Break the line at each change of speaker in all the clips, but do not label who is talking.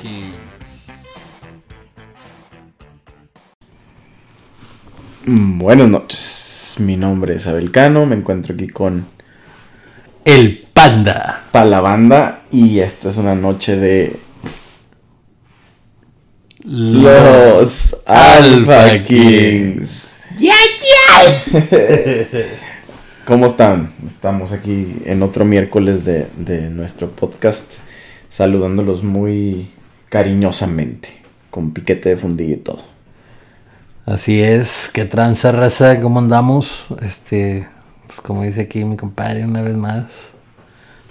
Kings.
Mm, Buenas noches, mi nombre es Abel Cano, me encuentro aquí con
El panda.
Palabanda y esta es una noche de los Alpha Kings. ¿Cómo están? Estamos aquí en otro miércoles de, de nuestro podcast, saludándolos muy cariñosamente, con piquete de fundillo y todo.
Así es, que tranza raza, ¿cómo andamos? Este, pues como dice aquí mi compadre una vez más,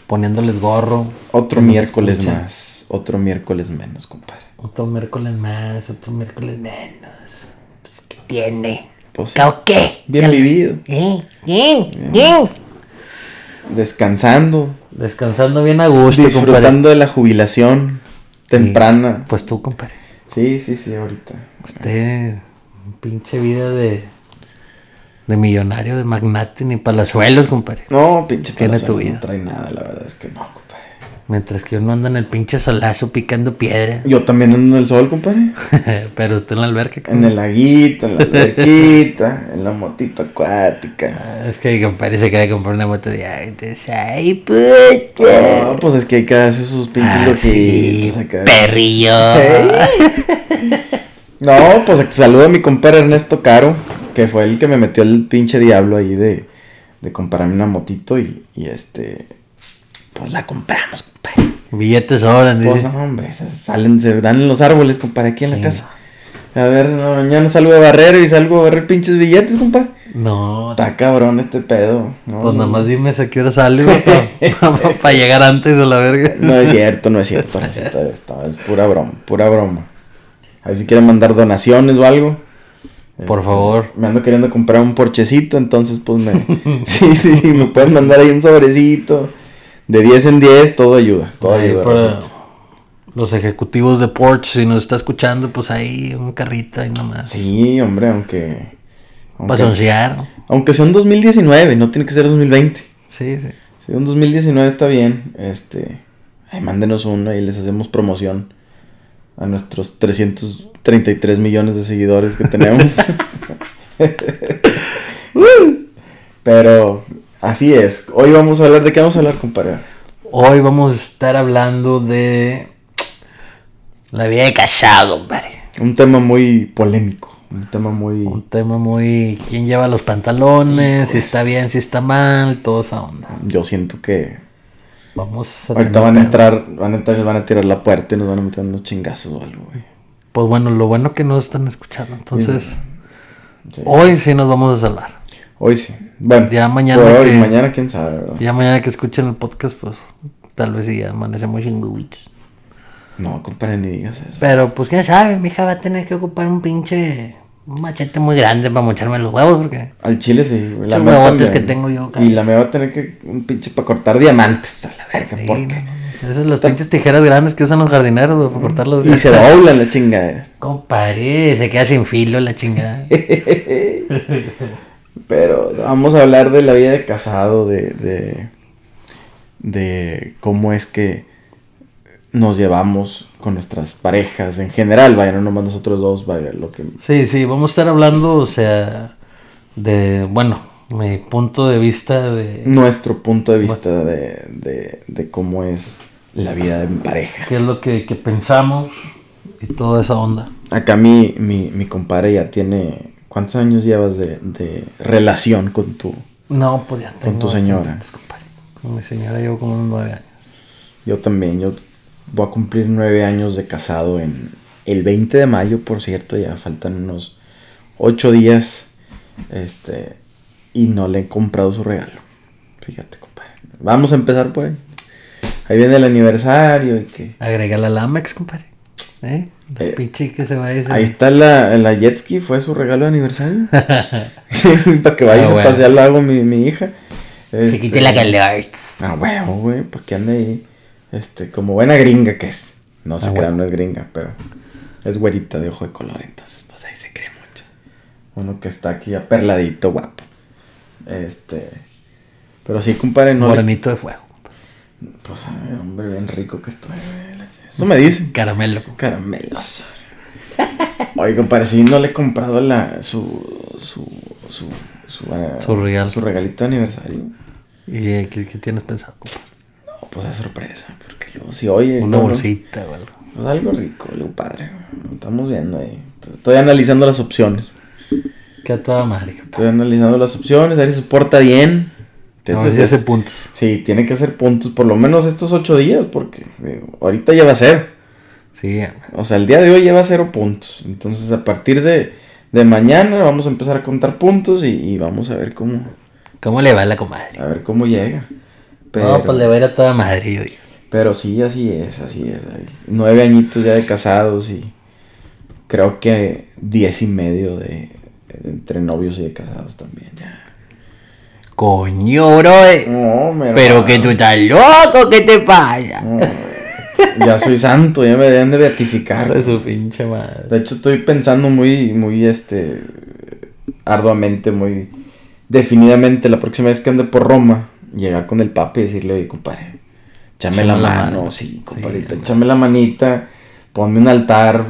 poniéndoles gorro.
Otro miércoles más, otro miércoles menos, compadre.
Otro miércoles más, otro miércoles menos. Pues, ¿qué tiene?
Pues,
¿Cao qué?
bien vivido,
¿Eh? ¿Eh? ¿Eh?
descansando,
Descansando bien a gusto,
disfrutando de la jubilación temprana.
Pues tú, compadre.
Sí, sí, sí, ahorita.
Usted, pinche vida de, de millonario, de magnate, ni palazuelos, compadre.
No, pinche Palazuelos. No trae nada, la verdad es que no, compadre.
Mientras que uno anda en el pinche solazo picando piedra.
Yo también ando en el sol, compadre.
Pero usted en la alberca.
En el laguito, en la alberquita, en la motito acuática.
Es que mi compadre se de comprar una moto de ay, puta.
No, pues es que hay que darse sus pinches
Ah, sí, perrillo.
No, pues saludo a mi compadre Ernesto Caro, que fue el que me metió el pinche diablo ahí de, de comprarme una motito y, y este, pues la compramos, compadre.
Billetes sobran,
Pues
dice.
no, hombre, se salen, se dan en los árboles, compadre, aquí en
Sí.
la casa. A ver, no, mañana salgo a barrer y salgo a barrer pinches billetes, compadre.
No,
Está cabrón este pedo. No,
pues
no,
nada más dime a qué hora sale para llegar antes a la verga.
No es cierto, no es cierto, Racita, esto es pura broma, pura broma. A ver si quieren mandar donaciones o algo.
Por favor.
Me ando queriendo comprar un porchecito, entonces pues me... sí, sí, me pueden mandar ahí un sobrecito. De 10 en 10, todo ayuda, todo
Ahí
ayuda.
para los ejecutivos de Porsche, si nos está escuchando, pues ahí un carrito ahí nomás.
Sí, hombre, aunque... Aunque, aunque sea un 2019, no tiene que ser 2020.
Sí, sí.
Si un 2019 está bien, este... Ahí mándenos uno y les hacemos promoción a nuestros 333 millones de seguidores que tenemos. Pero así es. Hoy vamos a hablar de qué vamos a hablar, compadre.
Hoy vamos a estar hablando de la vida de casado, compadre.
Un tema muy polémico, un tema muy
Un tema muy... ¿Quién lleva los pantalones? Si está bien, si está mal, toda esa onda.
yo siento que
Vamos a
ahorita
tener
van a entrar, van a entrar, van a tirar la puerta y nos van a meter unos chingazos o algo, güey.
Pues bueno, lo bueno que nos están escuchando. Entonces,
Sí.
hoy sí nos vamos a salvar.
Hoy sí. Bueno,
Ya mañana
por hoy,
que-
mañana quién sabe, ¿verdad?
Ya mañana que escuchen el podcast, pues tal vez sí amanecemos sin huevitos.
No, compadre, ni digas eso.
Pero pues quién sabe, mi hija va a tener que ocupar un pinche un machete muy grande para mocharme los huevos porque
Al chile sí, güey.
Huevotes
también.
que tengo yo,
Y
cabrón.
la me va a tener que un pinche para cortar diamantes a la verga,
Sí,
porque
no, esas las pinches tijeras grandes que usan los jardineros güey, para cortar los
y se doblan la chingadera.
Compadre, se queda sin filo la chingada.
Pero vamos a hablar de la vida de casado, de, de, de cómo es que nos llevamos con nuestras parejas en general, vaya, no nomás nosotros dos, vaya, lo que...
Sí, sí, vamos a estar hablando, o sea, de, bueno, mi punto de vista de
Nuestro punto de vista de, de, de cómo es la vida en pareja.
qué es lo que, que pensamos y toda esa onda.
Acá mi, mi, mi compadre ya tiene... ¿Cuántos años llevas de, de relación con tu...
No, pues ya tengo
tu señora.
Con mi señora llevo como unos nueve años.
Yo también, yo voy a cumplir nueve años de casado en el 20 de mayo, por cierto, ya faltan unos ocho días, este, y no le he comprado su regalo. Fíjate, compadre. Vamos a empezar por ahí. Ahí viene el aniversario y que...
Agrégale al Amex, compadre. ¿Eh?
Eh,
pinche que se va a decir.
Ahí está la, la jet ski, fue su regalo de aniversario. Para que vaya
Ah,
a pasear al lago mi, mi hija.
Se
Este,
quite la calor.
Ah, huevo, güey, para que ande ahí. Este, como buena gringa que es. No se
Ah,
crean,
huevo.
no es gringa, pero es güerita de ojo de color, entonces, pues ahí se cree mucho. Uno que está aquí aperladito, guapo. Este. Pero sí, compadre, no le,
Morenito de fuego.
Pues, ay, hombre, bien rico que estoy, güey. Eso me dice.
Caramelo.
Caramelos. Oye, compadre, si no le he comprado la, su, su, su, su, ah,
Su regalo.
su regalito de aniversario.
¿Y eh, qué, qué tienes pensado?
No, pues es sorpresa, porque luego si oye.
Una bolsita o algo.
Pues algo rico, algo padre. Estamos viendo ahí. Estoy analizando las opciones.
Que a toda madre. compa.
Estoy analizando las opciones, a ver si se porta bien.
No,
Entonces, es-
hace puntos.
sí, tiene que hacer puntos por lo menos estos ocho días, porque digo, ahorita ya va a ser.
Sí,
O sea, el día de hoy lleva cero puntos. Entonces, a partir de, de mañana vamos a empezar a contar puntos y, y vamos a ver cómo,
¿cómo le va a la comadre?
a ver cómo llega. Pero,
No, pues le va a ir a toda madre, yo digo.
pero sí, así es, así es. Nueve añitos ya de casados y creo que diez y medio de, de entre novios y de casados también ya.
Coño, bro.
No,
Pero que tú estás loco, ¿qué te pasa?
No, ya soy santo, ya me deben de beatificar.
De su pinche madre.
De hecho, estoy pensando muy, muy, este, arduamente, muy definidamente la próxima vez que ande por Roma, llegar con el papa y decirle, oye, compadre, échame la mano,
mano.
sí, compadrita,
Sí.
échame la manita, ponme un altar,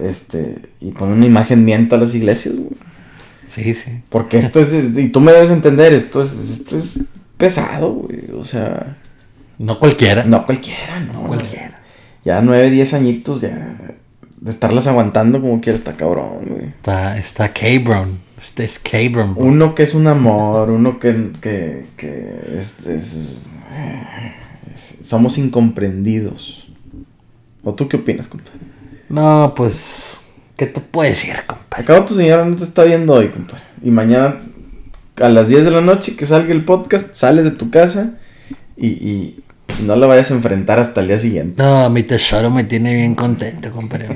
este, y ponme una imagen mía en todas las iglesias, güey.
Sí, sí.
Porque esto es, de- y tú me debes entender, esto es, esto es pesado, güey, o sea,
No cualquiera.
no cualquiera, no.
cualquiera.
Ya nueve, diez añitos, ya, de estarlas aguantando como quiera está cabrón, güey.
Está, está Cabron. Este es Cabron, bro.
Uno que es un amor, uno que, que, que es, es- es- somos incomprendidos. ¿O tú qué opinas, compa?
No, pues. ¿Qué te puedo decir, compa?
Acabo tu señora no te está viendo hoy, compa. Y mañana a las 10 de la noche que salga el podcast, sales de tu casa y, y no la vayas a enfrentar hasta el día siguiente.
No, mi tesoro me tiene bien contento, compadre.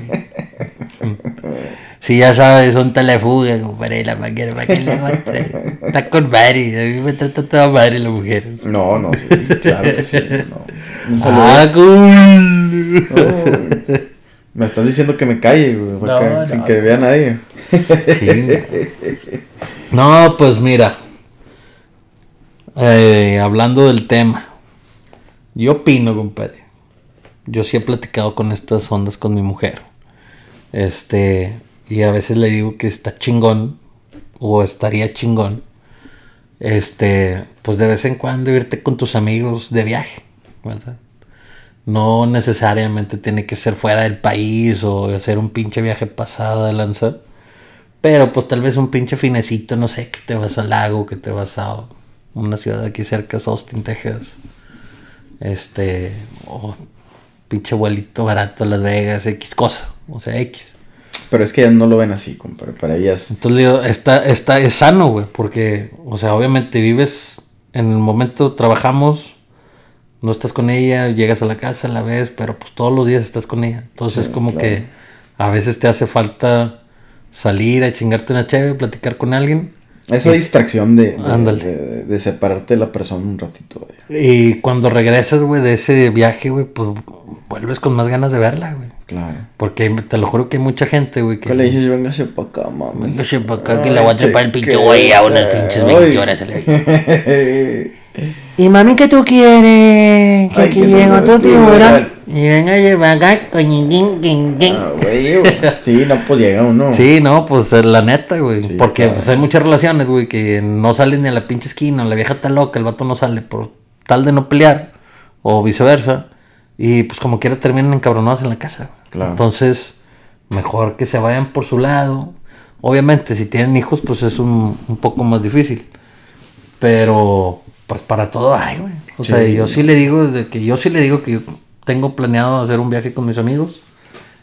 Sí, ya sabes, un telefuga, compadre, la máquina, ¿para qué le? Está con Mari, a mí me trata toda madre la mujer.
No, no, sí, claro que sí. no. Un saludo.
¡Ah, cool!
No, me estás diciendo que me calle, güey,
No,
acá,
no,
sin
no.
que vea nadie.
Sí. No, pues mira. Eh, hablando del tema. Yo opino, compadre. Yo sí he platicado con estas ondas con mi mujer. Este. Y a veces le digo que está chingón. O estaría chingón. Este. Pues de vez en cuando irte con tus amigos de viaje. ¿Verdad? No necesariamente tiene que ser fuera del país o hacer un pinche viaje pasado de lanza. Pero pues tal vez un pinche finecito, no sé, que te vas al lago, que te vas a una ciudad aquí cerca, Austin, Texas. Este, o pinche vuelito barato a Las Vegas, X cosa, o sea, X.
Pero es que ellas no lo ven así, compadre. Para ellas.
Entonces le digo, está, está, es sano, güey, porque, o sea, obviamente vives en el momento, trabajamos, no estás con ella, llegas a la casa, la ves, pero pues todos los días estás con ella. Entonces
Sí,
como
claro.
que a veces te hace falta salir a chingarte una chévere, platicar con alguien.
Esa distracción de, de,
Ándale.
de- de separarte de la persona un ratito. güey.
Y cuando regresas, güey, de ese viaje, güey, pues vuelves con más ganas de verla, güey.
Claro.
Porque te lo juro que hay mucha gente, güey,
¿Qué le dices? Véngase para acá, mami.
Véngase pa' acá, que la voy a trepar el pinche güey a unas pinches 20
Ay.
horas Y mami, ¿qué tú quieres? Que
Ay,
aquí llegó tu tiburón. Y venga, lleva acá.
Ah, güey, güey. Sí, no, pues llega uno.
Sí, no, pues la neta, güey.
Sí,
Porque
claro.
pues, hay muchas relaciones, güey, que no salen ni a la pinche esquina. La vieja está loca, el vato no sale por tal de no pelear. O viceversa. Y pues como quiera terminan encabronados en la casa.
Claro.
Entonces, mejor que se vayan por su lado. Obviamente, si tienen hijos, pues es un, un poco más difícil. Pero, pues para todo hay, güey. O sea, yo sí le digo de que yo sí le digo que yo tengo planeado hacer un viaje con mis amigos.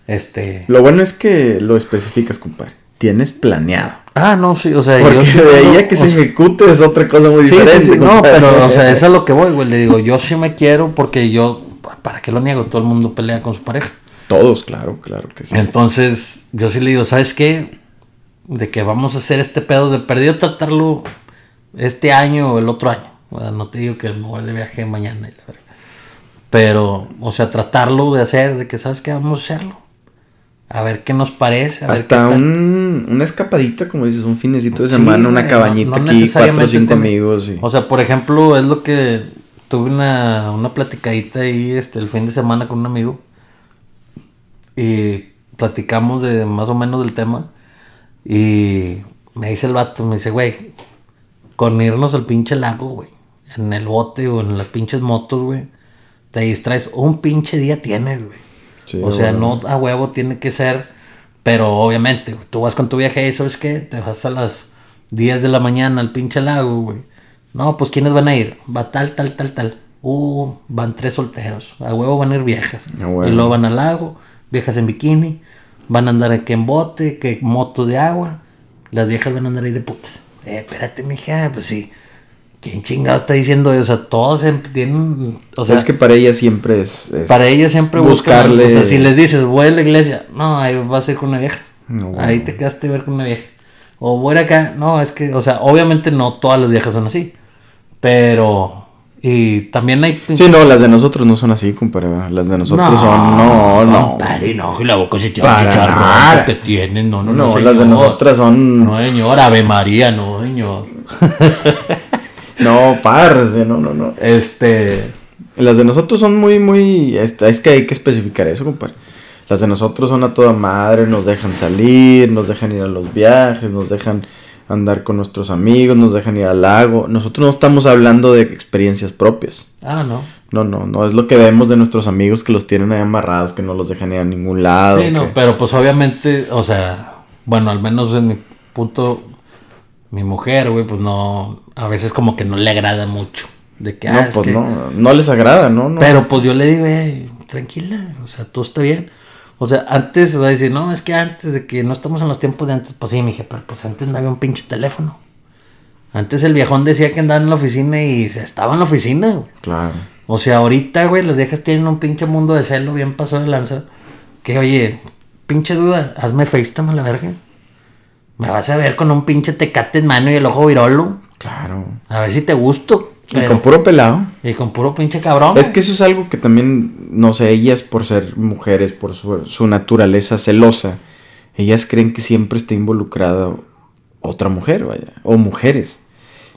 Este.
Lo bueno es que lo especificas, compadre. Tienes planeado.
Ah, no, sí, o sea,
Porque
yo
de ahí a que se
sea,
ejecute es otra cosa muy
Sí,
diferente.
sí, no, pero, o sea, es a lo que voy, güey. Le digo, yo sí me quiero porque yo, ¿para qué lo niego? Todo el mundo pelea con su pareja.
Todos, claro, claro que sí.
Entonces, yo sí le digo, ¿sabes qué? De que vamos a hacer este pedo de perdido tratarlo este año o el otro año. O sea, no te digo que me voy de viaje mañana. la. Pero, o sea, tratarlo de hacer, de que, ¿sabes qué? Vamos a hacerlo. A ver qué nos parece. A ver
Hasta
tal.
un, una escapadita, como dices, un finecito de
Sí,
semana, una cabañita
no- no
aquí, cuatro o cinco amigos.
O sea, por ejemplo, es lo que tuve una, una platicadita ahí este, el fin de semana con un amigo. Y platicamos de más o menos del tema. Y me dice el vato, me dice, güey, con irnos al pinche lago, güey. En el bote o en las pinches motos, güey. Te distraes. Un pinche día tienes, güey.
Sí,
o sea,
güey.
no a huevo tiene que ser. Pero obviamente, güey, tú vas con tu viaje y ¿sabes qué? Te vas a las 10 de la mañana al pinche lago, güey. No, pues ¿quiénes van a ir? Va tal, tal, tal, tal. Uh, van tres solteros. A huevo van a ir viejas.
A huevo.
Y luego van al lago, viejas en bikini. Van a andar aquí en bote, que moto de agua. Las viejas van a andar ahí de putas. Eh, espérate, mija, pues sí. ¿Quién chingado está diciendo eso? O sea, todos tienen. O sea,
es que para ella siempre es, es
para ellos siempre
buscarle.
O sea, si les dices, voy a la iglesia, no, ahí vas a ir con una vieja.
No, bueno.
Ahí te quedaste a ver con una vieja. O voy a ir acá, no, es que, o sea, obviamente no todas las viejas son así. Pero. Y también hay.
Sí, no, las de nosotros no son así, compadre. Las de nosotros son. No, no.
Compadre, no, la boca se chicharrón que tienen, no, no,
No,
no.
las de
señor.
nosotras son.
No, señor, Ave María, no, señor.
No, parce, no, no, no.
Este.
Las de nosotros son muy, muy. Es, que hay que especificar eso, compadre. Las de nosotros son a toda madre, nos dejan salir, nos dejan ir a los viajes, nos dejan andar con nuestros amigos, nos dejan ir al lago. Nosotros no estamos hablando de experiencias propias.
Ah, no.
No, no, no es lo que vemos de nuestros amigos que los tienen ahí amarrados, que no los dejan ir a ningún lado.
Sí, no,
que-
pero pues obviamente, o sea, bueno, al menos en mi punto, mi mujer, güey, pues no, a veces como que no le agrada mucho. De que, ah,
No,
es
pues
que-
no, no les agrada, ¿no? no.
Pero pues yo le digo, "Ey, tranquila, o sea, todo está bien. O sea, antes va a decir, no, es que antes de que no estamos en los tiempos de antes, pues sí, me dije, pero pues antes no había un pinche teléfono. Antes el viejón decía que andaba en la oficina y se estaba en la oficina, güey.
Claro.
O sea, ahorita, güey, las viejas tienen un pinche mundo de celo bien pasado de lanza. Que, oye, pinche duda, hazme FaceTime a la verga. Me vas a ver con un pinche tecate en mano y el ojo virolo.
Claro.
A ver si te gusto.
Y con puro pelado.
y con puro pinche cabrón.
Es que eso es algo que también, no sé, ellas por ser mujeres, por su, su naturaleza celosa, ellas creen que siempre está involucrada otra mujer, vaya, o mujeres.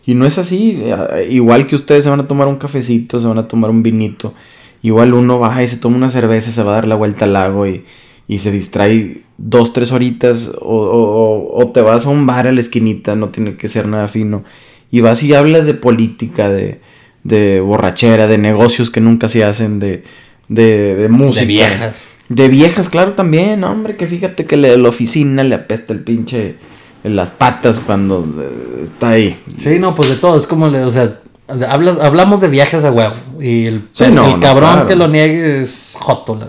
Y no es así, eh, igual que ustedes se van a tomar un cafecito, se van a tomar un vinito, igual uno va y se toma una cerveza, se va a dar la vuelta al lago y, y se distrae dos, tres horitas, o, o- o- o te vas a un bar a la esquinita, no tiene que ser nada fino, y vas y hablas de política, de, de borrachera, de negocios que nunca se hacen, de, de, de música.
de viejas.
De viejas, claro, también, hombre, que fíjate que le- la oficina le apesta el pinche en las patas cuando eh, está ahí.
Sí, no, pues de todo. Es como, le- o sea, hablas, hablamos de viajes a huevo. Y el,
Sí,
el
no, no,
cabrón
claro.
que lo niegue es joto, la.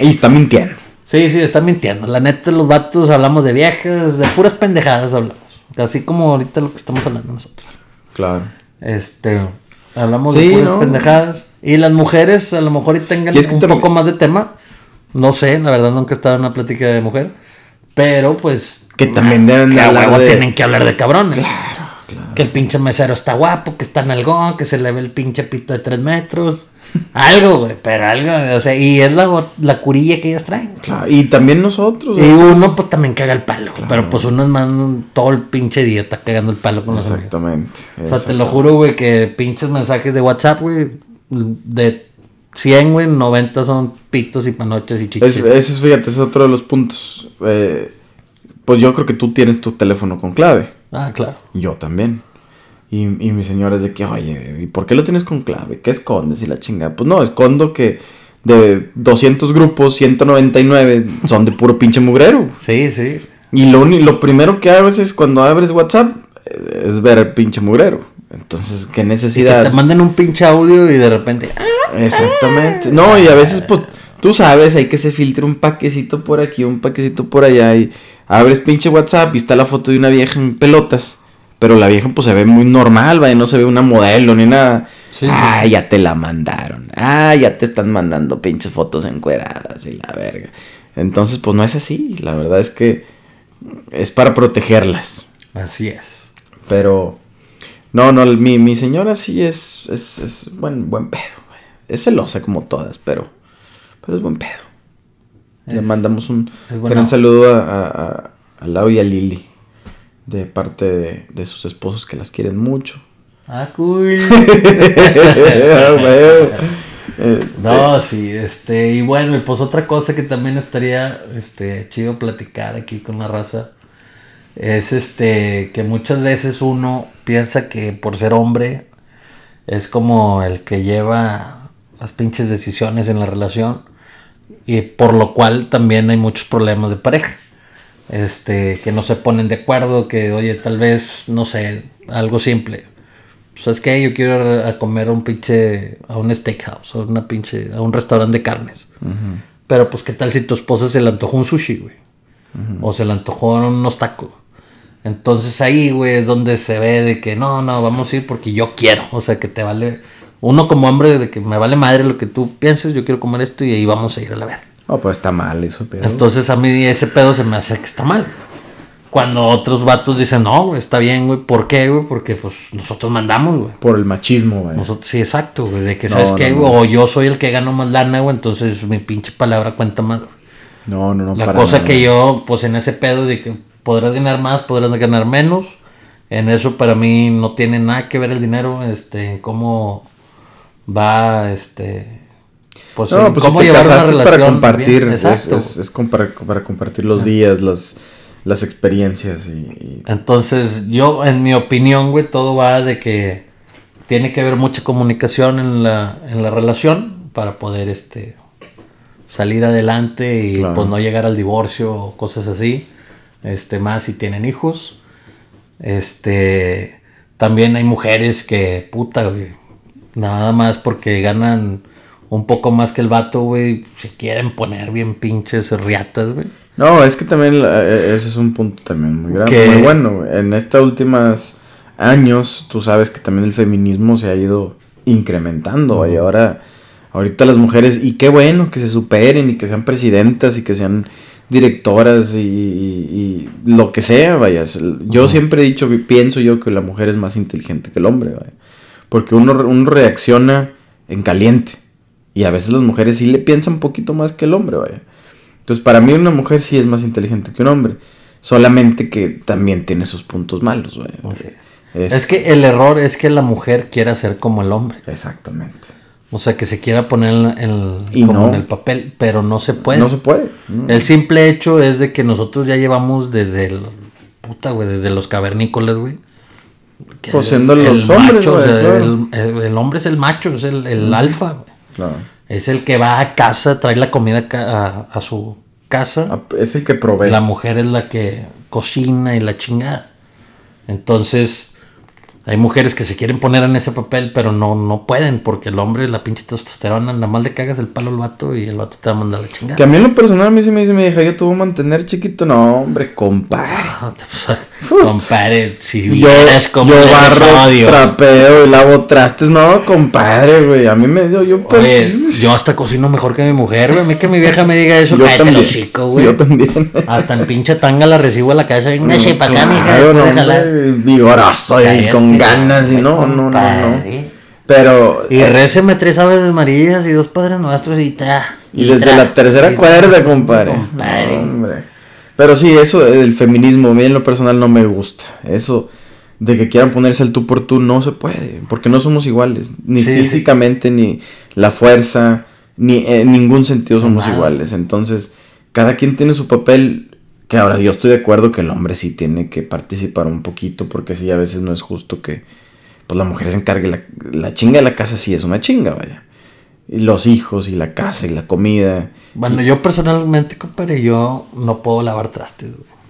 Y está mintiendo.
Sí, sí, está mintiendo. La neta, los vatos hablamos de viajes, de puras pendejadas hablamos. Así como ahorita lo que estamos hablando nosotros.
Claro.
Este, hablamos
Sí,
de puras
¿no?
pendejadas. Y las mujeres a lo mejor y tengan
Y es que
un
también-
poco más de tema. No sé, la verdad nunca he estado en una plática de mujer. Pero pues...
Que también deben de
que
hablar de-
tienen que hablar de cabrones.
Claro, claro.
Que el pinche mesero está guapo, que está nalgón, que se le ve el pinche pito de tres metros. Algo, güey, pero algo, o sea, y es la, la curilla que ellos traen.
Claro, Y también nosotros.
Y uno pues también caga el palo, pero pues uno es más todo el pinche día está cagando el palo con los amigos.
Exactamente.
O sea, te lo
exactamente.
juro, güey, que pinches mensajes de WhatsApp, güey, de 100, güey, 90 son pitos y panoches y
Es,
chichis.
ese es, fíjate, es otro de los puntos. Eh, pues yo creo que tú tienes tu teléfono con clave.
Ah, claro.
Yo también. Y, y mi señora es de que, oye, ¿y por qué lo tienes con clave? ¿Qué escondes? Y la chingada. Pues no, escondo que de 200 grupos, 199 son de puro pinche mugrero.
Sí, sí.
Y lo, lo primero que haces es cuando abres WhatsApp es ver el pinche mugrero. Entonces, ¿qué
Que
necesidad?
te mandan un pinche audio y de repente, ah,
Exactamente. No, y a veces, pues, tú sabes, hay que se filtre un paquecito por aquí, un paquecito por allá. Y abres pinche WhatsApp y está la foto de una vieja en pelotas. Pero la vieja, pues, se ve muy normal, ¿vale? No se ve una modelo ni nada.
Sí,
ah, ya te la mandaron. Ah, ya te están mandando pinches fotos encueradas y la verga. Entonces, pues, no es así. La verdad es que es para protegerlas.
así es.
Pero, no, no, mi, mi señora sí es, es, es buen, buen pedo. Es celosa como todas, pero, pero es buen pedo. Le mandamos un gran saludo a, a, a- a Lau y a Lili de parte de, de sus esposos que las quieren mucho.
Ah, cool.
Este,
No, sí, este, y bueno, y pues otra cosa que también estaría, este, chido platicar aquí con la raza, es este, que muchas veces uno piensa que por ser hombre es como el que lleva las pinches decisiones en la relación, y por lo cual también hay muchos problemas de pareja, este, que no se ponen de acuerdo, que oye, tal vez, no sé, algo simple, ¿Sabes qué? Yo quiero ir a comer a un pinche. a un steakhouse, a una pinche. a un restaurante de carnes. Pero pues, ¿qué tal si tu esposa se le antojó un sushi, güey? O se le antojó unos tacos. Entonces ahí, güey, es donde se ve de que no, no, vamos a ir porque yo quiero. O sea, que te vale. Uno como hombre, de que me vale madre lo que tú pienses, yo quiero comer esto y ahí vamos a ir a la verga.
No, pues está mal eso, pero.
Entonces a mí ese pedo se me hace que está mal. Cuando otros vatos dicen, no, güey, está bien, güey. ¿Por qué, güey? Porque pues nosotros mandamos, güey.
Por el machismo, güey.
Nosotros, sí, exacto, güey. De que,
No,
¿sabes
no,
qué,
no.
güey? O yo soy el que gano más lana, güey. Entonces mi pinche palabra cuenta más.
No, no, no.
La
para
cosa
nada.
que yo, pues en ese pedo de que podrás ganar más, podrás ganar menos. En eso para mí no tiene nada que ver el dinero, este, en cómo va, este, pues,
No, pues
cómo
si te
llevar una
para compartir.
bien.
Es,
Exacto.
es, para, para compartir los días, las, las experiencias y. y-
Entonces, yo, en mi opinión, güey, todo va de que tiene que haber mucha comunicación en la, en la relación para poder, este, salir adelante y
Claro.
pues no llegar al divorcio o cosas así. Este, más si tienen hijos. Este, también hay mujeres que, puta, güey, nada más porque ganan un poco más que el vato, güey, se quieren poner bien pinches riatas, güey.
No, es que también la- eh, ese es un punto también muy grande,
Que-
muy bueno. güey. En estos últimos años, tú sabes que también el feminismo se ha ido incrementando. Y ahora, ahorita las mujeres, y qué bueno que se superen y que sean presidentas y que sean directoras y, y- y lo que sea, vaya. Yo siempre he dicho, pienso yo que la mujer es más inteligente que el hombre, vaya. Porque uno, uno reacciona en caliente. Y a veces las mujeres sí le piensan un poquito más que el hombre, vaya. Entonces, para mí una mujer sí es más inteligente que un hombre. Solamente que también tiene sus puntos malos, güey.
Sí.
Es-
Es que el error es que la mujer quiera ser como el hombre.
Exactamente.
O sea, que se quiera poner en,
Y
como
no.
en el papel, pero no se puede.
No se puede. ¿no?
El simple hecho es de que nosotros ya llevamos desde el, puta, güey, desde los cavernícolas, güey.
Pues
el-
siendo
el
los hombres,
macho, o sea,
claro.
el, el- el hombre es el macho, es el, el alfa, güey.
Claro.
Es el que va a casa, trae la comida a, a su casa.
Ah, Es el que provee.
La mujer es la que cocina y la chingada. Entonces, hay mujeres que se quieren poner en ese papel, pero no, no pueden, porque el hombre, la pinche testosterona, nada más le cagas el palo al vato y el vato te va a mandar la
Que
chingada.
a mí en lo personal a mí sí me dice mi hija, yo te voy a mantener chiquito. No, hombre, compadre.
Compadre, si vieras como
yo barro, trapeo y lavo trastes. No, compadre, güey. A mí me dio, yo pues...
Oye, yo hasta cocino mejor que mi mujer, güey. A mí que mi vieja me diga eso,
yo
cállate
también.
hocico, güey.
Yo también.
Hasta en pinche tanga la recibo a la casa. Venga, che, pa' acá.
Claro, no,
de
hombre, vigoroso y con ganas y no, no, no, no. Pero...
Y réceme tres aves amarillas y dos padres nuestros y ta.
Y desde
tra-
la tercera cuerda, compadre.
Compadre.
No, hombre. Pero sí, eso del feminismo, a mí en lo personal no me gusta. Eso de que quieran ponerse el tú por tú no se puede, porque no somos iguales, ni
Sí, sí.
físicamente, ni la fuerza, ni en ningún sentido somos iguales. Entonces, cada quien tiene su papel, que ahora yo estoy de acuerdo que el hombre sí tiene que participar un poquito, porque sí, a veces no es justo que pues la mujer se encargue, la, la chinga de la casa sí es una chinga, vaya. Y los hijos y la casa y la comida.
Bueno, yo personalmente, compadre, yo no puedo lavar trastes, güey.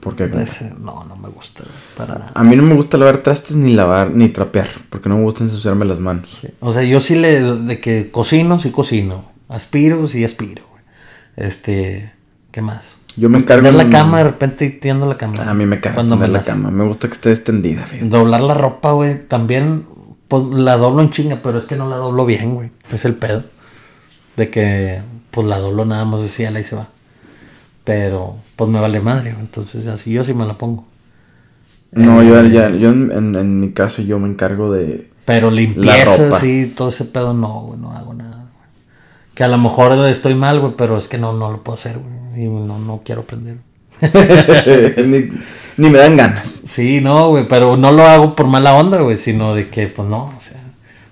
Porque
Ese- No, no me gusta, güey, para nada.
a mí no me gusta lavar trastes ni lavar ni trapear, porque no me gusta ensuciarme las manos.
O sea, yo sí le, de que cocino, sí cocino. Aspiro, sí aspiro, güey. Este, ¿qué más?
Yo me encargo
Tender la cama, de repente y tiendo la cama.
A mí me caga
Cuando
tender
me
la cama. Me gusta que esté extendida, fíjate.
Doblar la ropa, güey, también pues, la doblo en chinga, pero es que no la doblo bien, güey. Es el pedo. De que, pues la doblo nada más así, la y se va. Pero, pues me vale madre, güey. Entonces, así yo sí me la pongo.
No,
Eh.
yo, ya, yo en, en- en mi caso yo me encargo de...
Pero limpieza, sí, todo ese pedo no, güey, no hago nada. güey. Que a lo mejor estoy mal, güey, pero es que no, no lo puedo hacer, güey. Y no, no quiero aprender.
ni, Ni me dan ganas.
Sí, no, güey, pero no lo hago por mala onda, güey, sino de que, pues no, o sea,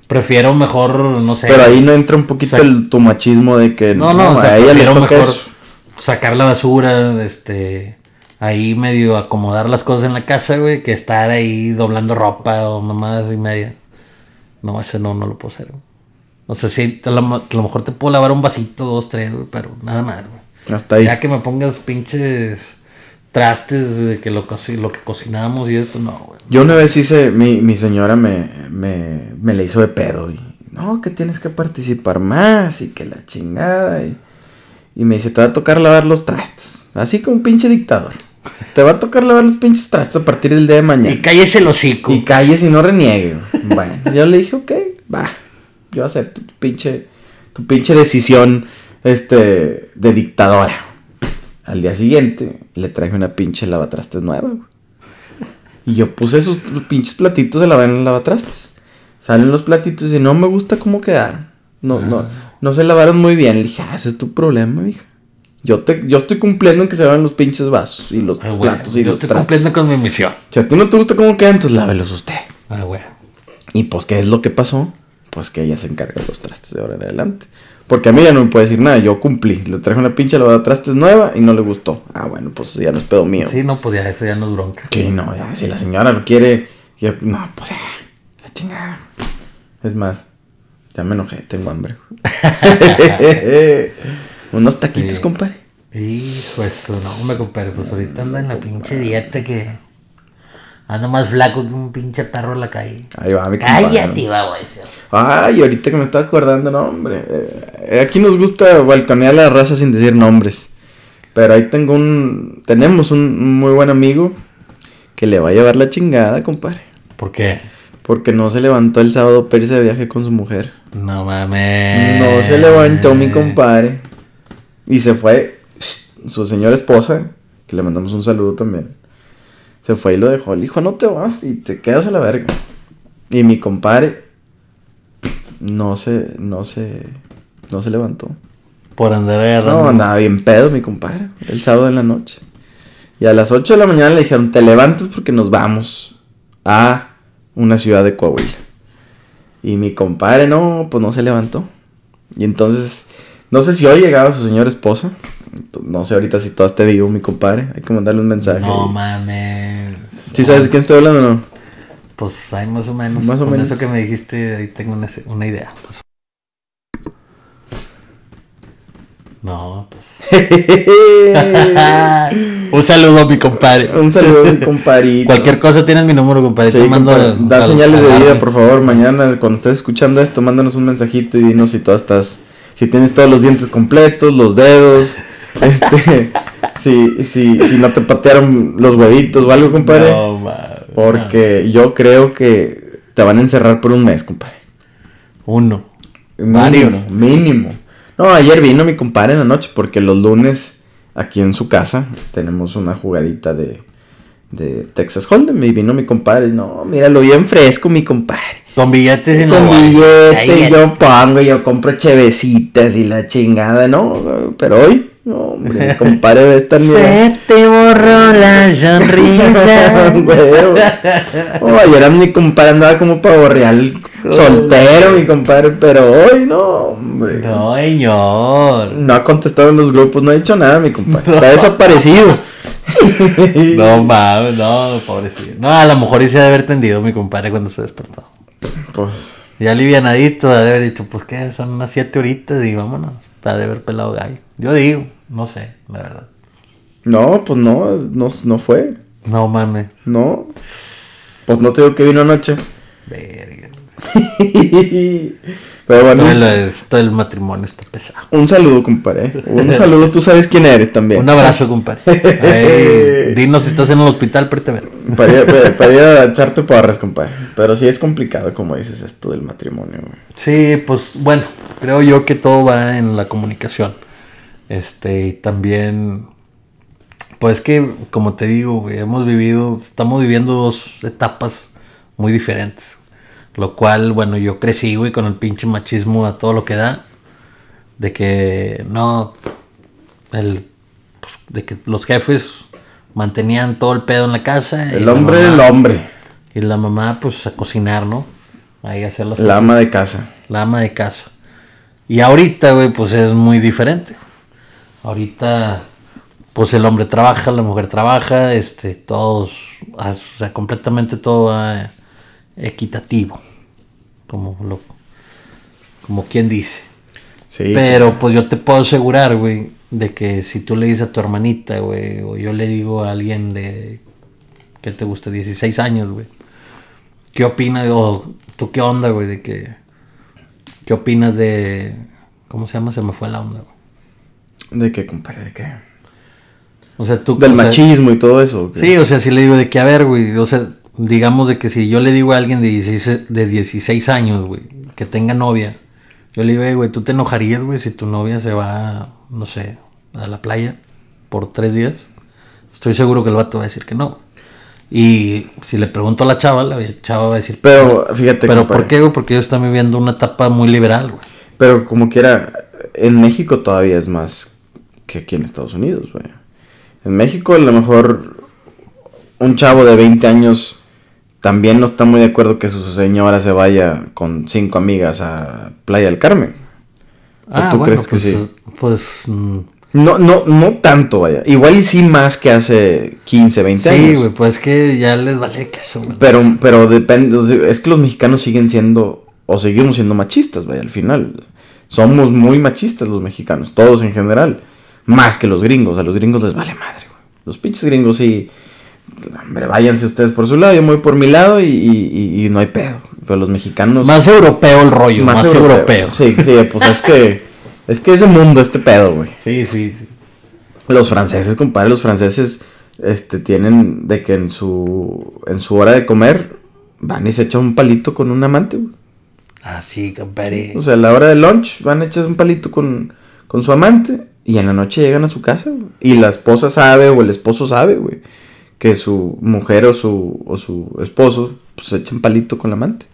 prefiero mejor, no sé.
Pero ahí no entra un poquito el, tu machismo de que
No, no, o sea,
a ella le
prefiero
toca
mejor
eso.
sacar la basura, este, ahí medio acomodar las cosas en la casa, güey, que estar ahí doblando ropa o mamadas y media. No, ese no, no lo puedo hacer, güey. O sea, sí, a lo, a lo mejor te puedo lavar un vasito, dos, tres, güey, pero nada más, güey.
Hasta ahí.
Ya que me pongas pinches trastes de que lo, lo que cocinamos y esto, no, güey.
Yo una vez hice, mi, mi señora me, me, me le hizo de pedo y no, que tienes que participar más y que la chingada y, y me dice, te va a tocar lavar los trastes, así como un pinche dictador. Te va a tocar lavar los pinches trastes a partir del día de mañana.
Y cállese el hocico.
Y calles y no reniegue. Bueno, yo le dije, ok, va. Yo acepto tu pinche, tu pinche decisión este, de dictadora. Al día siguiente le traje una pinche lavatrastes nueva. güey. Y yo puse esos pinches platitos de lavar en el lavatrastes. Salen los platitos y no me gusta cómo quedaron. No, no, no se lavaron muy bien. Le dije, ah, ese es tu problema, mija. Yo, te, yo estoy cumpliendo en que se laven los pinches vasos y los
Ah,
platos y
yo
los
estoy
trastes.
cumpliendo con mi misión.
Si a ti no te gusta cómo quedan, entonces lávelos usted.
Ah, güey.
Y pues, ¿qué es lo que pasó? Pues que ella se encarga de los trastes de ahora en adelante. Porque a mí ya no me puede decir nada, yo cumplí. Le traje una pinche lavada de trastes nueva y no le gustó. Ah, bueno, pues ya no es pedo mío.
Sí, no, pues ya eso ya no es bronca.
Que no, ya, si la señora lo quiere, yo- no, pues ya, la chingada. Es más, ya me enojé, tengo hambre. Unos taquitos,
Sí.
compadre.
Hijo eso, no, me compadre, pues ahorita anda en la pinche dieta que anda más flaco que un pinche perro en la calle.
Ahí va, mi.
Cállate, va, güey.
Ay, ahorita que me estaba acordando, no, hombre. eh, aquí nos gusta balconear la raza sin decir nombres. Pero ahí tengo un. Tenemos un, un muy buen amigo que le va a llevar la chingada, compadre.
¿Por qué?
Porque no se levantó el sábado para irse de viaje con su mujer.
No mames.
No se levantó mi compadre. Y se fue su señora esposa, que le mandamos un saludo también. Se fue y lo dejó. Le dijo, no te vas y te quedas a la verga. Y mi compadre no se, no se, no se levantó.
Por andar agarrando.
No, andaba bien pedo mi compadre, el sábado en la noche. Y a las 8 de la mañana le dijeron, te levantas porque nos vamos a una ciudad de Coahuila. Y mi compadre no, pues no se levantó. Y entonces, no sé si hoy llegaba su señora esposa. No sé ahorita si todo esté vivo mi compadre. Hay que mandarle un mensaje.
No mames.
¿Sí sabes de quién estoy hablando o no?
Pues hay más o menos.
Más o
Con
menos.
eso que me dijiste, ahí tengo una, una idea. pues. No, pues. un saludo a mi compadre.
un saludo a mi compadrito.
Cualquier cosa tienes mi número, compadre.
Sí,
mando
compadre, da
al-
señales de vida, por favor. Mañana, cuando estés escuchando esto, mándanos un mensajito y dinos si todas estás. Si tienes todos los dientes completos, los dedos. Este. si, si, si no te patearon los huevitos o algo, compadre.
No, mames.
porque yo creo que te van a encerrar por un mes, compadre.
Uno.
Mínimo, mínimo. No, ayer vino mi compadre en la noche porque los lunes aquí en su casa tenemos una jugadita de, de Texas Hold'em y vino mi compadre. No, míralo bien fresco, mi compadre.
Con billetes en la
Con
bolsa.
billete,
Cállate.
yo pongo, yo compro chevecitas y la chingada, no, pero hoy, no, hombre, mi compadre va a estar mira.
Se te borró la sonrisa.
Oh, ayer mi compadre andaba como pavo real soltero, mi compadre, pero hoy no, hombre.
no, señor.
No ha contestado en los grupos, no ha dicho nada, mi compadre. Está desaparecido.
No mames, no, pobrecito. No, a lo mejor hice de haber tendido mi compadre cuando se despertó.
Pues,
Ya alivianadito, de haber dicho, pues qué, son unas siete horitas y vámonos. Para de haber pelado gallo. Yo digo, no sé, la verdad.
no, pues no, no, no fue.
No mames.
No. Pues no te digo que vino anoche.
Verga.
Pero bueno,
Todo el, todo el matrimonio está pesado.
un saludo, compadre. Un saludo, tú sabes quién eres también.
Un abrazo, compadre. Ay, dinos si estás en el hospital, pero te ver.
Para ir, para- para ir a echarte porras, compadre. Pero sí es complicado, como dices, esto del matrimonio. güey.
Sí, pues bueno, creo yo que todo va en la comunicación. Este, y también, pues que, como te digo, güey, hemos vivido, estamos viviendo dos etapas muy diferentes. Lo cual, bueno, yo crecí, güey, con el pinche machismo a todo lo que da. De que no, el, pues, de que los jefes mantenían todo el pedo en la casa.
El hombre,
mamá-
el hombre.
Y la mamá, pues, a cocinar, ¿no? Ahí a hacer las
La
cosas.
ama de casa.
La ama de casa. Y ahorita, güey, pues es muy diferente. Ahorita, pues el hombre trabaja, la mujer trabaja, este, todos, o sea, completamente todo va equitativo. Como lo, como quien dice.
Sí.
Pero pues yo te puedo asegurar, güey, de que si tú le dices a tu hermanita, güey, o yo le digo a alguien de, que te gusta? 16 años, güey. ¿Qué opinas? O tú qué onda, güey, de que... ¿Qué opinas de... ¿Cómo se llama? Se me fue la onda, güey.
¿De qué, compadre? ¿De qué?
O sea, tú...
Del
o sea,
machismo y todo eso. ¿o qué?
Sí, o sea, si le digo de que, a ver, güey, o sea, digamos de que si yo le digo a alguien de 16, de 16 años, güey, que tenga novia, yo le digo, "Eh, güey, ¿tú te enojarías, güey, si tu novia se va, no sé, a la playa por tres días? Estoy seguro que el vato va a decir que no. Y si le pregunto a la chava, la chava va a decir,
Pero fíjate,
¿pero
compadre,
por qué, güey? Porque ellos están viviendo una etapa muy liberal, güey.
Pero como quiera, en México todavía es más que aquí en Estados Unidos, güey. En México a lo mejor un chavo de 20 años también no está muy de acuerdo que su señora se vaya con cinco amigas a Playa del Carmen.
Ah,
tú
bueno,
crees que
pues,
sí?
eh, pues, mm,
No, no, no tanto, vaya. Igual y sí más que hace 15, 20
sí,
años.
güey, pues que ya les vale que eso.
Pero, pero depende, es que los mexicanos siguen siendo, o seguimos siendo machistas, vaya, al final. Somos muy machistas los mexicanos, todos en general. Más que los gringos, a los gringos les vale madre, güey. Los pinches gringos sí, hombre, váyanse ustedes por su lado, yo me voy por mi lado y, y- y- y no hay pedo. Pero los mexicanos...
Más europeo el rollo, más, europeo.
Sí, sí, pues es que, es que ese mundo, este pedo, güey.
Sí, sí, sí.
Los franceses, compadre, los franceses este, tienen de que en su, en su hora de comer van y se echan un palito con un amante. güey.
Ah, sí, compadre.
O sea, a la hora de lunch van a echar un palito con, con su amante y en la noche llegan a su casa. güey. Y la esposa sabe o el esposo sabe, güey, que su mujer o su, o su esposo pues, se echan palito con la amante.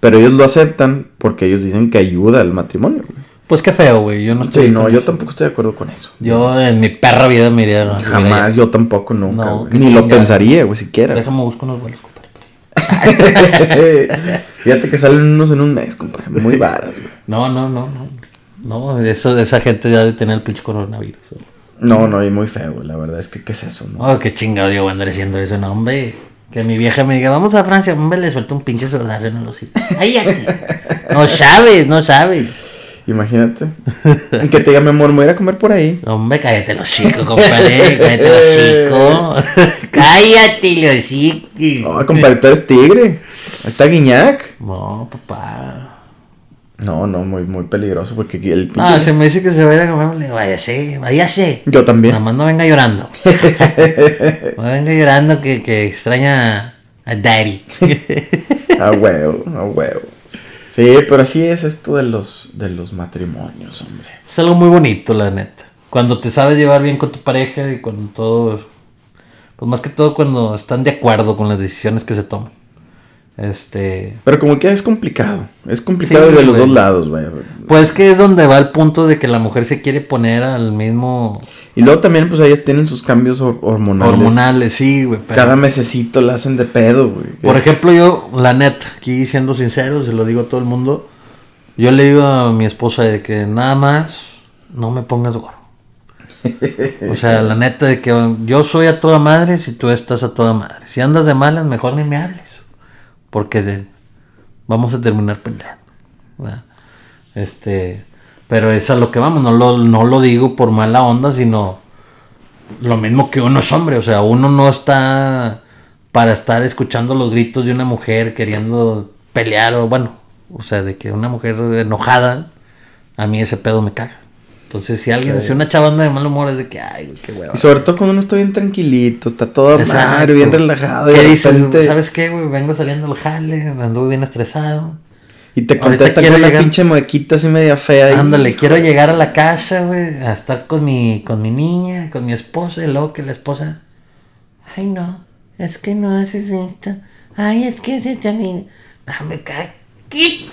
Pero ellos lo aceptan porque ellos dicen que ayuda al matrimonio. güey.
Pues qué feo, güey. Yo no estoy.
Sí, no, yo
eso.
tampoco estoy de acuerdo con eso.
Yo en mi perra vida me iría. iría-
Jamás, yo tampoco, nunca.
No,
Ni lo pensaría, güey, siquiera.
Déjame buscar unos vuelos, compadre.
Fíjate que salen unos en un mes, compadre. Muy baratos. güey.
No, no, no, no. No, eso, esa gente ya debe tener el pinche coronavirus. güey.
No, no, y muy feo, güey. La verdad es que, ¿qué es eso? No?
Oh, qué chingado yo andar haciendo eso, no, hombre. Que mi vieja me diga, vamos a Francia, hombre, le suelto un pinche sordazo en el hocico. Ay, aquí. No sabes, no sabes.
Imagínate. que te diga, mi amor, me voy a ir a comer por ahí.
Hombre, cállate los hocico, compadre. Cállate los hocico. cállate los hocico.
No, compadre, tú eres tigre. Está Guiñac.
No, papá.
No, no, muy, muy peligroso porque el pinche.
Ah, se me dice que se va a ir a comer. Le digo, váyase, váyase.
Yo también.
Nada más no venga llorando. no venga llorando que, que extraña a Daddy.
A huevo, a huevo. Sí, pero así es esto de los, de los matrimonios, hombre.
es algo muy bonito, la neta. Cuando te sabes llevar bien con tu pareja y cuando todo. Pues más que todo cuando están de acuerdo con las decisiones que se toman. Este.
Pero como que es complicado. Es complicado
Sí,
de los
güey.
dos lados, vaya.
Pues que es donde va el punto de que la mujer se quiere poner al mismo.
Y luego también, pues ellas tienen sus cambios hor- hormonales.
Hormonales, sí, güey. pero-
Cada mesecito la hacen de pedo, güey.
Por
Es-
ejemplo, yo, la neta, aquí siendo sincero, se lo digo a todo el mundo. Yo le digo a mi esposa de que nada más no me pongas gorro. O sea, la neta de que yo soy a toda madre si tú estás a toda madre. Si andas de malas, mejor ni me hables. Porque vamos a terminar peleando. Este, pero es a lo que vamos, no lo, no lo digo por mala onda, sino lo mismo que uno es hombre, o sea, uno no está para estar escuchando los gritos de una mujer queriendo pelear o bueno, o sea, de que una mujer enojada, a mí ese pedo me caga. Entonces, si alguien, si una chava anda de mal humor, es de que, ay, güey, qué hueva.
Y sobre todo cuando uno está bien tranquilito, está todo madre, bien relajado. Y
¿Qué dices?
repente-
¿Sabes qué, güey? Vengo saliendo del jale, ando bien estresado.
Y te contesta con una
llegar-
pinche muequita así media fea. y-
Ándale, quiero llegar a la casa, güey, a estar con mi, con mi niña, con mi esposa, y luego que la esposa, ay no, es que no haces esto, ay es que se te olvida, no me cae, güey,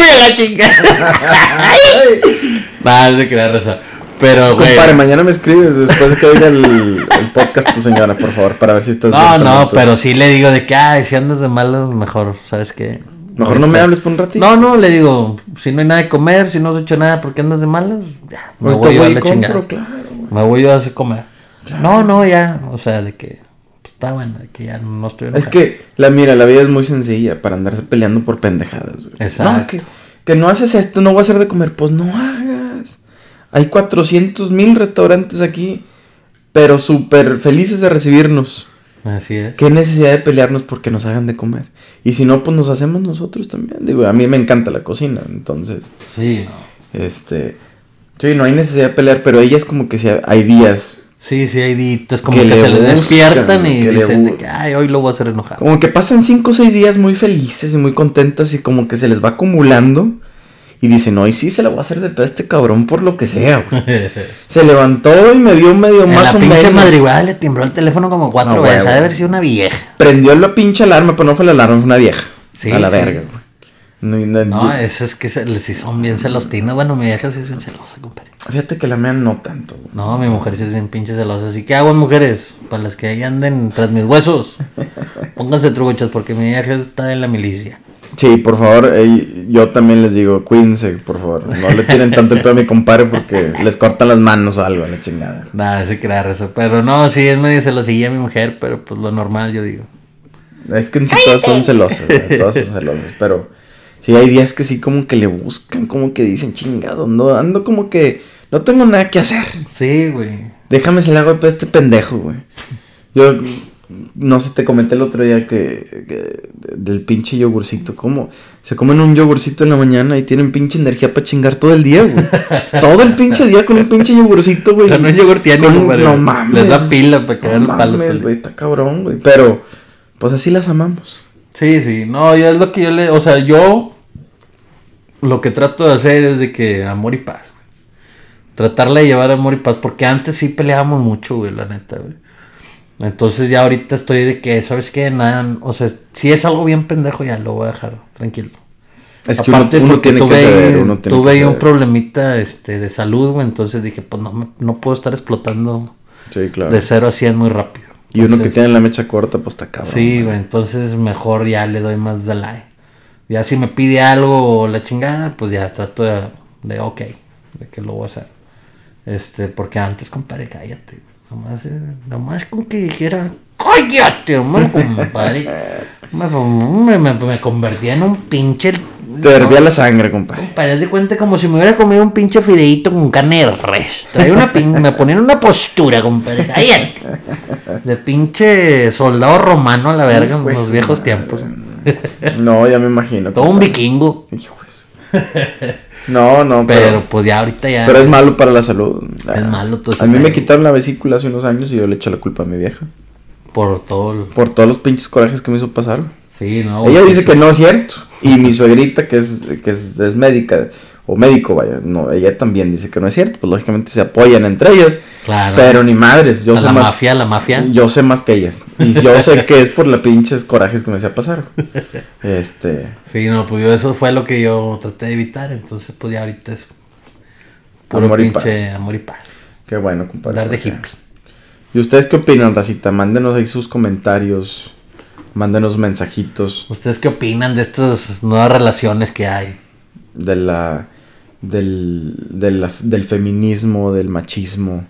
a la chingada. Va, se crea raza. Pero, güey.
Compadre, mañana me escribes después de que oiga el, el podcast tu señora, por favor, para ver si estás
No,
bien
no, pero sí le digo de que, ay, si andas de malas, mejor, ¿sabes qué?
Mejor no me hables por un ratito.
No, no, le digo, si no hay nada de comer, si no has hecho nada, ¿por qué andas de malas? Ya, me voy a
voy y
la
compro,
chingada.
claro.
Me voy yo a hacer comer. No, no, ya, o sea, de que está bueno, que ya no estoy
Es que, la mira, la vida es muy sencilla para andarse peleando por pendejadas, güey.
Exacto.
No, que, que no haces esto, no voy a hacer de comer. Pues no hagas. Hay 400 mil restaurantes aquí, pero súper felices de recibirnos.
Así es.
¿Qué necesidad de pelearnos porque nos hagan de comer? Y si no, pues nos hacemos nosotros también. Digo, a mí me encanta la cocina, entonces,
Sí,
este... Sí, no hay necesidad de pelear, pero ella es como que si hay días
sí, sí, hay ditas como
Que
se le
buscan,
despiertan y dicen de que, ay, hoy lo voy a hacer enojado.
Como que pasan 5 o 6 días muy felices y muy contentas y como que se les va acumulando. Y dicen, hoy sí se la voy a hacer de pedo a este cabrón por lo que sea, güey. Se levantó y me dio medio
En
más
la
o
pinche
menos.
madrugada le timbró el teléfono como cuatro
No,
veces. Ha de haber sido una vieja.
Prendió la pinche alarma, pero no fue la alarma, fue una vieja.
Sí,
a la
sí.
verga, güey. No, no,
No, eso es que se, si son bien celostinos. Bueno, mi vieja sí es bien celosa, compadre.
Fíjate que la mía no tanto, güey.
No, mi mujer sí es bien pinche celosa. Así que hago mujeres, para las que ahí anden tras mis huesos. Pónganse truchas porque mi vieja está en la milicia.
Sí, por favor, eh, yo también les digo, cuídense, por favor. No le tiren tanto el pedo a mi compadre porque les cortan las manos o algo, la chingada.
Nada, se crea eso. Pero no, sí es medio celosilla mi mujer, pero pues lo normal yo digo.
Es que en sí todas son celosas, todas son celosas, pero sí hay días que sí como que le buscan, como que dicen, chingado, ando, ando como que no tengo nada que hacer.
Sí, güey.
Déjame se le hago a este pendejo, güey. Yo, no sé, te comenté el otro día que, que del pinche yogurcito, ¿cómo? Se comen un yogurcito en la mañana y tienen pinche energía para chingar todo el día, güey. todo el pinche día con un pinche yogurcito, güey.
Con un yogurtiano,
Con
compadre.
No mames.
Les da pila para cagar
No
el palo
mames, güey, está cabrón, güey. Pero, pues así las amamos.
Sí, sí, no, ya es lo que yo le, o sea, yo lo que trato de hacer es de que amor y paz, güey. Tratarle de llevar amor y paz, porque antes sí peleábamos mucho, güey, la neta, güey. Entonces ya ahorita estoy de que, ¿sabes qué? Nada, o sea, si es algo bien pendejo ya lo voy a dejar, tranquilo.
Es que
Aparte
uno, tiene que ceder, uno tiene
tuve
que
un problemita este, de salud, güey, entonces dije, pues no, no puedo estar explotando
Sí, claro.
de 0 a 100 muy rápido.
Y uno que tiene la mecha corta, pues está cabrón.
Sí, güey, entonces mejor ya le doy más de like. Ya si me pide algo o la chingada, pues ya trato de, de ok, de que lo voy a hacer. Este, porque antes, compadre, cállate. Nomás, eh, nomás con que dijera, cállate, hombre, compadre. me, me, me convertía en un pinche.
Te hervía la sangre, compadre.
Compadre, de cuenta como si me hubiera comido un pinche fideíto con carne de res. Traía una pin- me ponían una postura, compadre. Cállate. De pinche soldado romano a la verga en los viejos
madre.
tiempos.
No, ya me imagino.
Todo un vikingo.
No, no,
Pero
pero,
pues ya ahorita ya.
pero es malo para la salud.
Es malo todo ese
A mí me quitaron la vesícula hace unos años y yo le echo la culpa a mi vieja.
Por todo.
Por todos los pinches corajes que me hizo pasar.
Sí, no.
Ella dice que no es cierto. Y mi suegrita, que es, que es, es médica, o médico, vaya, no, ella también dice que no es cierto. Pues lógicamente se apoyan entre ellas.
Claro.
Pero ni madres, yo
a
sé
la
más.
mafia, la mafia.
Yo sé más que ellas. Y yo sé que es por los pinches corajes que me hacía pasar. Este.
Sí, no, pues yo eso fue lo que yo traté de evitar. Entonces, pues ya ahorita es. Puro
Amor y
pinche
paz.
amor y paz.
Qué bueno, compadre.
Dar de hippies.
¿Y ustedes qué opinan, Racita? Mándenos ahí sus comentarios. Mándenos mensajitos
¿Ustedes qué opinan de estas nuevas relaciones que hay?
de la. Del, de la- del feminismo, del machismo.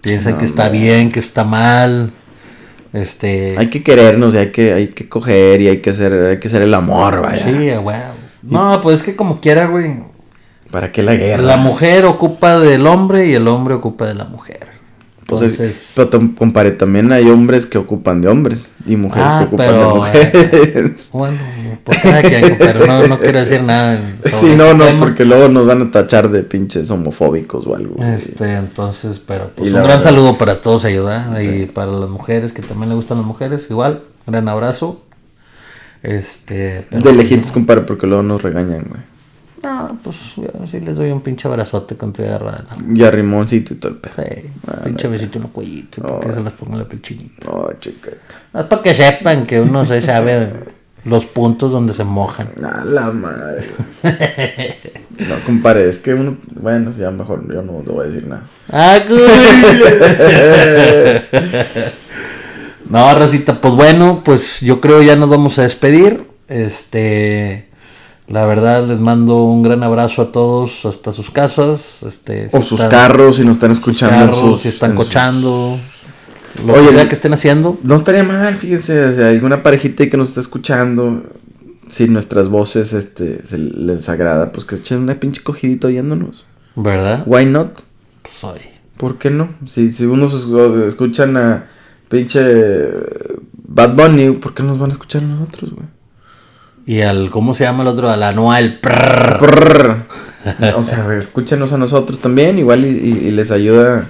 ¿Piensan
No,
que está bien, que está mal? Este.
Hay que querernos y hay que, hay que coger y hay que hacer, hay que hacer el amor, vaya.
Sí, güey. No, pues es que como quiera, güey.
¿Para qué la guerra?
La mujer ocupa del hombre y el hombre ocupa de la mujer.
Pues es-
Entonces,
pero compadre, también hay hombres que ocupan de hombres y mujeres
Ah,
que ocupan
pero,
de mujeres.
bueno, por cada quien, pero no, no quiero decir nada.
Sí, no,
ese
no,
tema.
porque luego nos van a tachar de pinches homofóbicos o algo.
Este, entonces, pero pues un gran
verdad-
saludo para todos ayuda y para las mujeres que también le gustan las mujeres, igual, gran abrazo. Este, pero-
De lejitos, compadre, porque luego nos regañan, güey.
No, pues yo sí les doy un pinche abrazote con tu agarrada.
Y a Rimoncito y todo el pedo.
Sí, pinche besito en el cuellito, para que se las ponga la piel chinita.
No, chiquita.
No es para que sepan que uno se sabe los puntos donde se mojan.
A la madre. no, compadre, es que uno. Bueno, ya mejor yo no te voy a decir nada.
¡Ah, No, Rosita, pues bueno, pues yo creo ya nos vamos a despedir. Este. La verdad, les mando un gran abrazo a todos hasta sus casas. Este,
o sus carros, si nos están escuchando.
Carros, si están cochando. Lo Oye, que sea que estén haciendo.
No estaría mal, fíjense, si hay alguna parejita que nos está escuchando, si nuestras voces este, se les agrada, pues que echen una pinche cogidita oyéndonos.
¿Verdad?
Why not?
Pues hoy.
¿Por qué no? Si, si unos escuchan a pinche Bad Bunny, ¿por qué nos van a escuchar a nosotros, güey?
Y al, ¿cómo se llama el otro? Al anual.
o sea, escúchenos a nosotros también, igual y, les ayuda.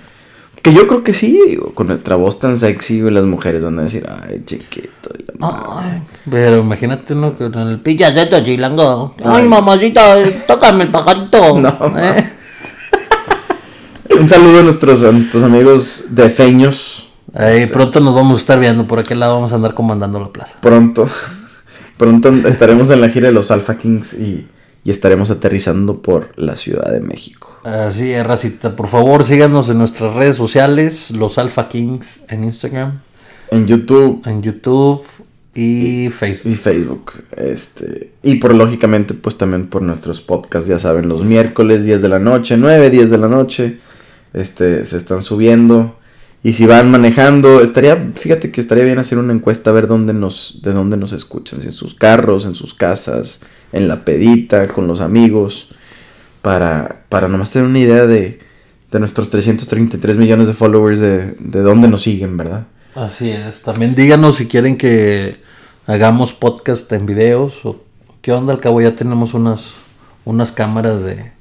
Que yo creo que sí, con nuestra voz tan sexy, las mujeres van a decir, ay, chiquito.
pero imagínate uno con el pillaceto chilango. Ay, ay mamacita, tócame el pajarito. No, ¿Eh?
Un saludo a nuestros, a nuestros amigos de Feños.
Ahí pronto nos vamos a estar viendo, por aquel lado vamos a andar comandando la plaza.
Pronto. Pronto estaremos en la gira de los Alpha Kings y, estaremos aterrizando por la Ciudad de México.
Así es, Racita. Por favor, síganos en nuestras redes sociales, los Alpha Kings en Instagram.
En YouTube.
En YouTube y, Facebook.
Y Facebook. Este, y por lógicamente, pues también por nuestros podcasts, ya saben, los miércoles 10 de la noche, 9, 10 de la noche. Este, se están subiendo. Y si van manejando, estaría, fíjate que estaría bien hacer una encuesta a ver dónde nos, de dónde nos escuchan, si en sus carros, en sus casas, en la pedita, con los amigos, para, para nomás tener una idea de, de nuestros 333 millones de followers, de, de dónde nos siguen, ¿verdad?
Así es. También díganos si quieren que hagamos podcast en videos o qué onda, al cabo ya tenemos unas, unas cámaras de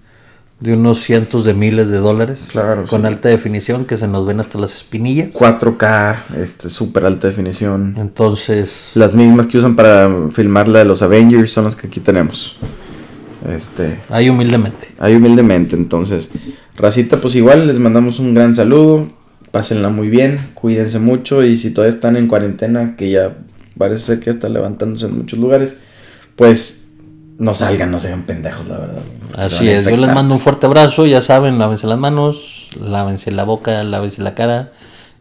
de unos cientos de miles de dólares.
Claro.
Con alta definición que se nos ven hasta las espinillas.
4K, este, súper alta definición.
Entonces.
Las mismas que usan para filmar la de los Avengers son las que aquí tenemos. Este.
Ahí humildemente.
Ahí humildemente. Entonces, Racita, pues igual les mandamos un gran saludo. Pásenla muy bien, cuídense mucho. Y si todavía están en cuarentena, que ya parece ser que está levantándose en muchos lugares, pues no salgan, no sean pendejos, la verdad.
Así es, yo les mando un fuerte abrazo, ya saben, lávense las manos, lávense la boca, lávense la cara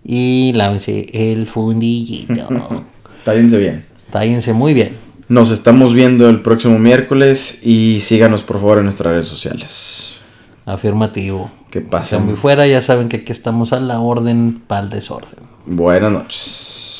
y lávense el fundillito.
Tállense bien.
Tállense muy bien.
Nos estamos viendo el próximo miércoles y síganos por favor en nuestras redes sociales.
Afirmativo.
Que pasen.
muy fuera, ya saben que aquí estamos a la orden para el desorden.
Buenas noches.